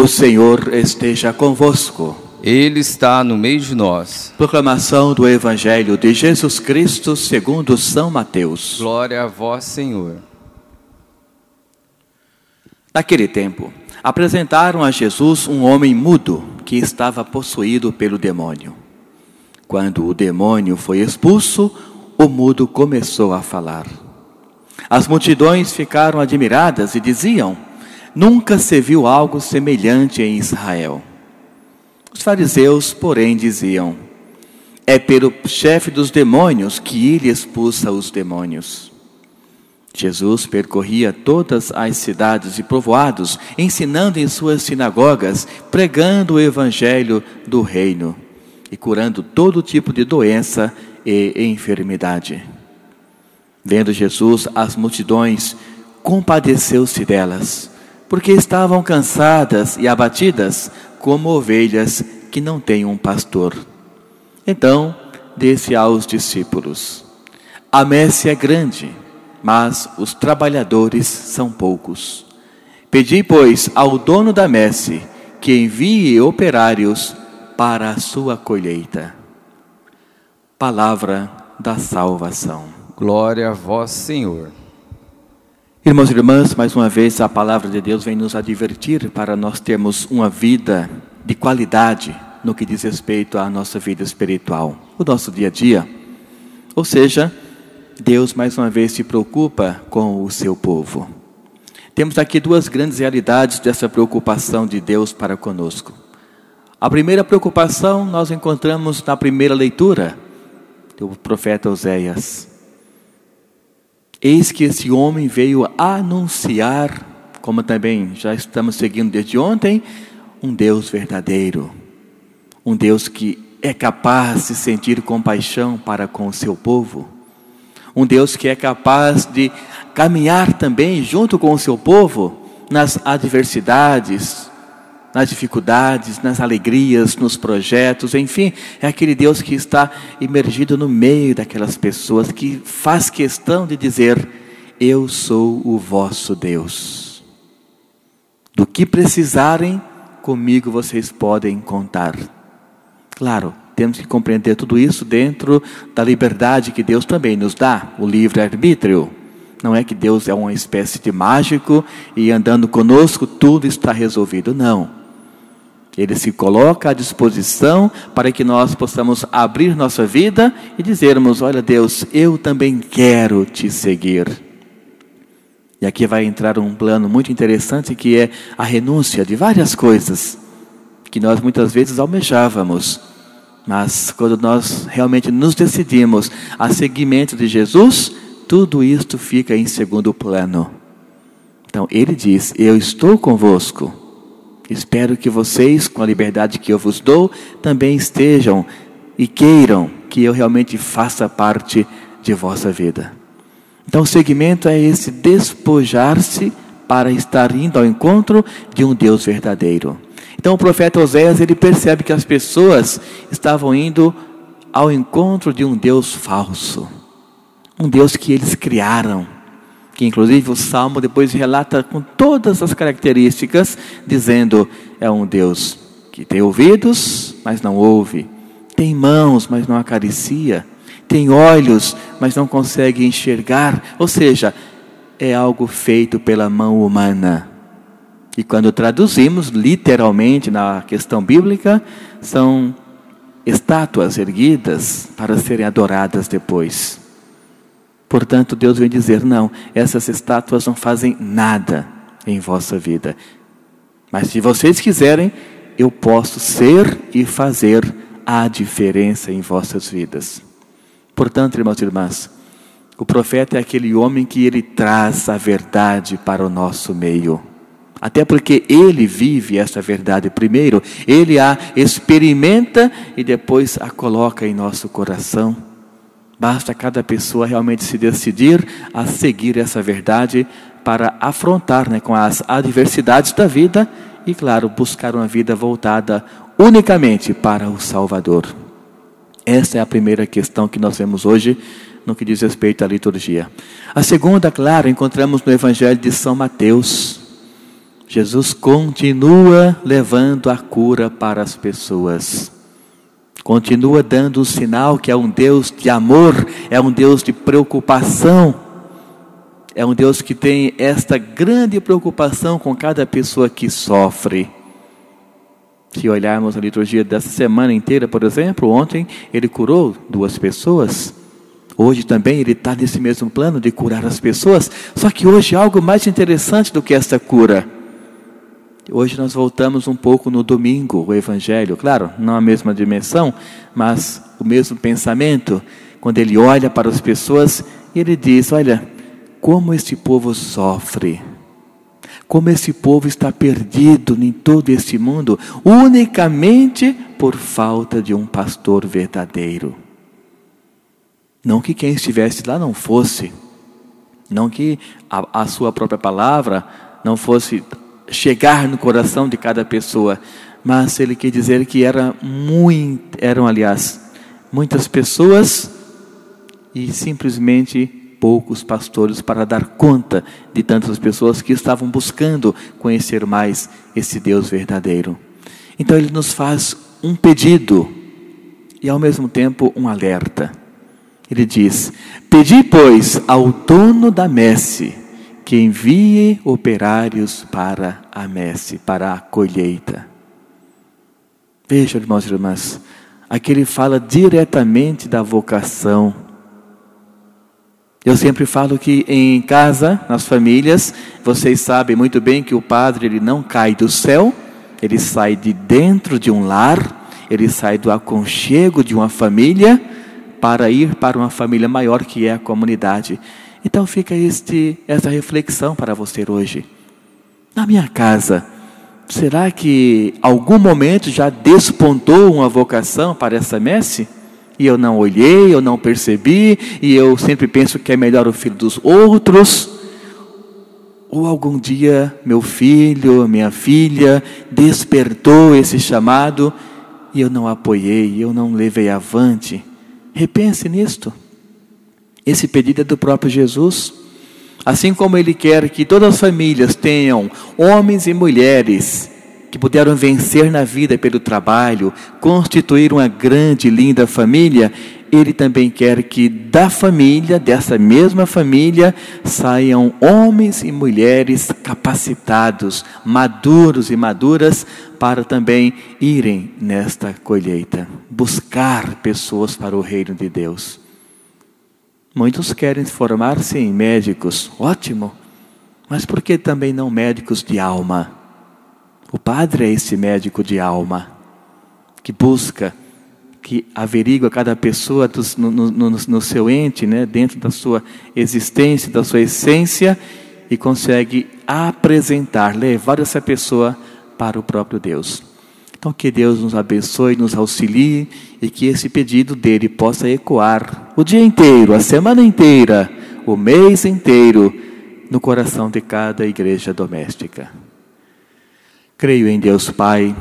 O Senhor esteja convosco. Ele está no meio de nós. Proclamação do Evangelho de Jesus Cristo segundo São Mateus. Glória a vós, Senhor. Naquele tempo, apresentaram a Jesus um homem mudo que estava possuído pelo demônio. Quando o demônio foi expulso, o mudo começou a falar. As multidões ficaram admiradas e diziam: Nunca se viu algo semelhante em Israel. Os fariseus, porém, diziam: É pelo chefe dos demônios que ele expulsa os demônios. Jesus percorria todas as cidades e povoados, ensinando em suas sinagogas, pregando o evangelho do reino e curando todo tipo de doença e enfermidade. Vendo Jesus as multidões, compadeceu-se delas, porque estavam cansadas e abatidas, como ovelhas que não têm um pastor. Então disse aos discípulos: A messe é grande, mas os trabalhadores são poucos. Pedi, pois, ao dono da messe que envie operários para a sua colheita. Palavra da salvação. Glória a vós, Senhor. Irmãos e irmãs, mais uma vez a palavra de Deus vem nos advertir para nós termos uma vida de qualidade no que diz respeito à nossa vida espiritual, o nosso dia a dia. Ou seja, Deus mais uma vez se preocupa com o seu povo. Temos aqui duas grandes realidades dessa preocupação de Deus para conosco. A primeira preocupação nós encontramos na primeira leitura do profeta Oséias. Eis que esse homem veio anunciar, como também já estamos seguindo desde ontem, um Deus verdadeiro, um Deus que é capaz de sentir compaixão para com o seu povo, um Deus que é capaz de caminhar também junto com o seu povo nas adversidades, nas dificuldades, nas alegrias, nos projetos, enfim, é aquele Deus que está imergido no meio daquelas pessoas, que faz questão de dizer: Eu sou o vosso Deus. Do que precisarem, comigo vocês podem contar. Claro, temos que compreender tudo isso dentro da liberdade que Deus também nos dá, o livre-arbítrio. Não é que Deus é uma espécie de mágico e andando conosco tudo está resolvido. Não. Ele se coloca à disposição para que nós possamos abrir nossa vida e dizermos: Olha, Deus, eu também quero te seguir. E aqui vai entrar um plano muito interessante que é a renúncia de várias coisas que nós muitas vezes almejávamos. Mas quando nós realmente nos decidimos a seguimento de Jesus, tudo isto fica em segundo plano. Então ele diz: Eu estou convosco Espero que vocês, com a liberdade que eu vos dou, também estejam e queiram que eu realmente faça parte de vossa vida. Então, o segmento é esse despojar-se para estar indo ao encontro de um Deus verdadeiro. Então, o profeta Oséias ele percebe que as pessoas estavam indo ao encontro de um Deus falso, um Deus que eles criaram que inclusive o Salmo depois relata com todas as características, dizendo: é um Deus que tem ouvidos, mas não ouve, tem mãos, mas não acaricia, tem olhos, mas não consegue enxergar, ou seja, é algo feito pela mão humana. E quando traduzimos literalmente na questão bíblica, são estátuas erguidas para serem adoradas depois. Portanto, Deus vem dizer: não, essas estátuas não fazem nada em vossa vida. Mas se vocês quiserem, eu posso ser e fazer a diferença em vossas vidas. Portanto, irmãos e irmãs, o profeta é aquele homem que ele traz a verdade para o nosso meio. Até porque ele vive essa verdade primeiro, ele a experimenta e depois a coloca em nosso coração. Basta cada pessoa realmente se decidir a seguir essa verdade para afrontar né, com as adversidades da vida e, claro, buscar uma vida voltada unicamente para o Salvador. Essa é a primeira questão que nós vemos hoje no que diz respeito à liturgia. A segunda, claro, encontramos no Evangelho de São Mateus. Jesus continua levando a cura para as pessoas. Continua dando o sinal que é um Deus de amor, é um Deus de preocupação, é um Deus que tem esta grande preocupação com cada pessoa que sofre. Se olharmos a liturgia dessa semana inteira, por exemplo, ontem ele curou duas pessoas. Hoje também ele está nesse mesmo plano de curar as pessoas. Só que hoje é algo mais interessante do que esta cura. Hoje nós voltamos um pouco no domingo, o Evangelho, claro, não a mesma dimensão, mas o mesmo pensamento. Quando ele olha para as pessoas, ele diz: Olha, como este povo sofre, como esse povo está perdido em todo este mundo, unicamente por falta de um pastor verdadeiro. Não que quem estivesse lá não fosse, não que a, a sua própria palavra não fosse chegar no coração de cada pessoa, mas ele quer dizer que era muito, eram aliás muitas pessoas e simplesmente poucos pastores para dar conta de tantas pessoas que estavam buscando conhecer mais esse Deus verdadeiro. Então ele nos faz um pedido e ao mesmo tempo um alerta. Ele diz: Pedi, pois, ao dono da messe que envie operários para a messe, para a colheita. Veja, irmãos e irmãs, aqui ele fala diretamente da vocação. Eu sempre falo que em casa, nas famílias, vocês sabem muito bem que o padre ele não cai do céu, ele sai de dentro de um lar, ele sai do aconchego de uma família para ir para uma família maior que é a comunidade. Então fica este, essa reflexão para você hoje. Na minha casa, será que algum momento já despontou uma vocação para essa messe? E eu não olhei, eu não percebi, e eu sempre penso que é melhor o filho dos outros. Ou algum dia meu filho, minha filha despertou esse chamado e eu não apoiei, eu não levei avante. Repense nisto. Esse pedido é do próprio Jesus. Assim como Ele quer que todas as famílias tenham homens e mulheres que puderam vencer na vida pelo trabalho, constituir uma grande, linda família, Ele também quer que da família, dessa mesma família, saiam homens e mulheres capacitados, maduros e maduras, para também irem nesta colheita, buscar pessoas para o reino de Deus. Muitos querem formar-se em médicos, ótimo, mas por que também não médicos de alma? O padre é esse médico de alma, que busca, que averigua cada pessoa no, no, no, seu ente, né, dentro da sua existência, da sua essência, e consegue apresentar, levar essa pessoa para o próprio Deus. Então, que Deus nos abençoe, nos auxilie e que esse pedido dele possa ecoar o dia inteiro, a semana inteira, o mês inteiro, no coração de cada igreja doméstica. Creio em Deus Pai,